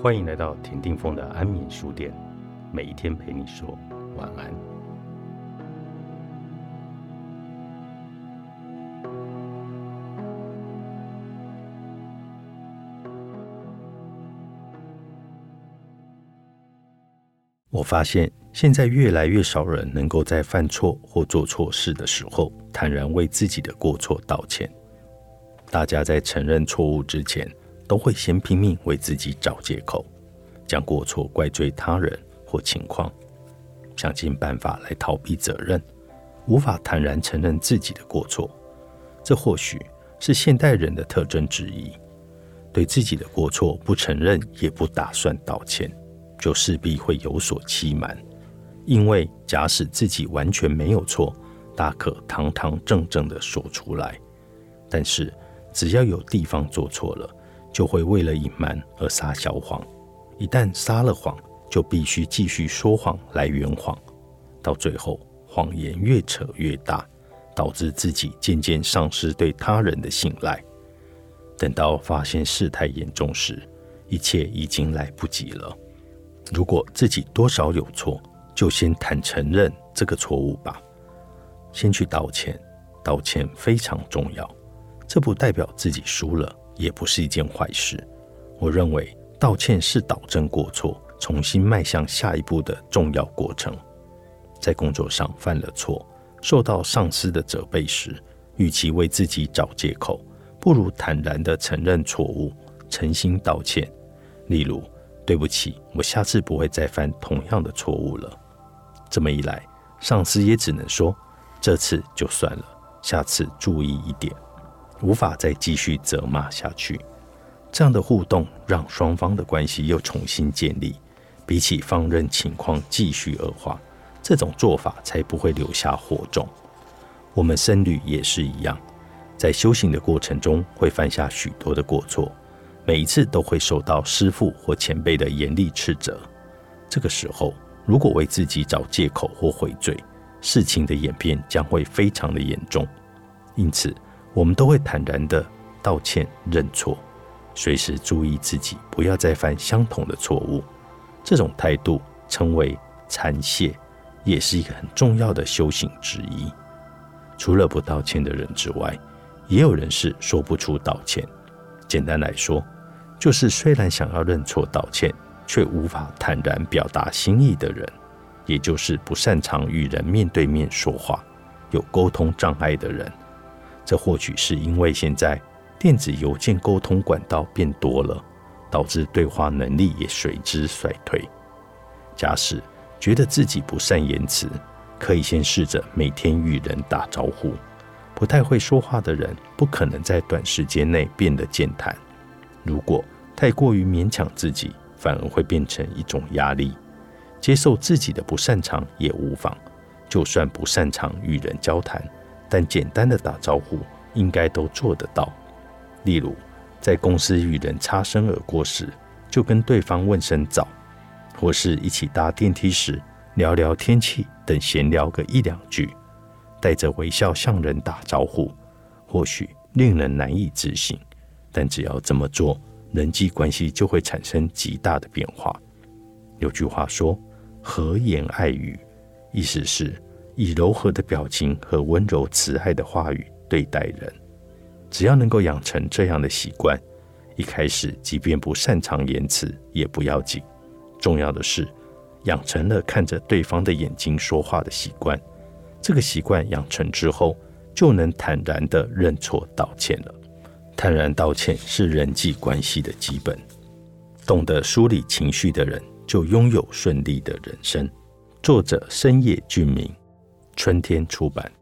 欢迎来到田定峰的安眠书店，每一天陪你说晚安。我发现现在越来越少人能够在犯错或做错事的时候坦然为自己的过错道歉。大家在承认错误之前，都会先拼命为自己找借口，将过错怪罪他人或情况，想尽办法来逃避责任，无法坦然承认自己的过错。这或许是现代人的特征之一。对自己的过错不承认，也不打算道歉。就势必会有所欺瞒，因为假使自己完全没有错，大可堂堂正正的说出来。但是只要有地方做错了，就会为了隐瞒而撒小谎。一旦撒了谎，就必须继续说谎来圆谎，到最后谎言越扯越大，导致自己渐渐丧失对他人的信赖。等到发现事态严重时，一切已经来不及了。如果自己多少有错，就先坦承认这个错误吧，先去道歉。道歉非常重要，这不代表自己输了，也不是一件坏事。我认为道歉是导正过错、重新迈向下一步的重要过程。在工作上犯了错，受到上司的责备时，与其为自己找借口，不如坦然地承认错误，诚心道歉。例如。对不起，我下次不会再犯同样的错误了。这么一来，上司也只能说这次就算了，下次注意一点，无法再继续责骂下去。这样的互动让双方的关系又重新建立。比起放任情况继续恶化，这种做法才不会留下火种。我们僧侣也是一样，在修行的过程中会犯下许多的过错。每一次都会受到师父或前辈的严厉斥责，这个时候如果为自己找借口或悔罪，事情的演变将会非常的严重。因此，我们都会坦然的道歉认错，随时注意自己不要再犯相同的错误。这种态度称为惭谢，也是一个很重要的修行之一。除了不道歉的人之外，也有人是说不出道歉。简单来说，就是虽然想要认错道歉，却无法坦然表达心意的人，也就是不擅长与人面对面说话、有沟通障碍的人。这或许是因为现在电子邮件沟通管道变多了，导致对话能力也随之衰退。假使觉得自己不善言辞，可以先试着每天与人打招呼。不太会说话的人，不可能在短时间内变得健谈。如果太过于勉强自己，反而会变成一种压力。接受自己的不擅长也无妨，就算不擅长与人交谈，但简单的打招呼应该都做得到。例如，在公司与人擦身而过时，就跟对方问声早；或是一起搭电梯时，聊聊天气等闲聊个一两句。带着微笑向人打招呼，或许令人难以置信，但只要这么做，人际关系就会产生极大的变化。有句话说：“和颜爱语”，意思是以柔和的表情和温柔慈爱的话语对待人。只要能够养成这样的习惯，一开始即便不擅长言辞也不要紧，重要的是养成了看着对方的眼睛说话的习惯。这个习惯养成之后，就能坦然的认错道歉了。坦然道歉是人际关系的基本。懂得梳理情绪的人，就拥有顺利的人生。作者：深夜俊明，春天出版。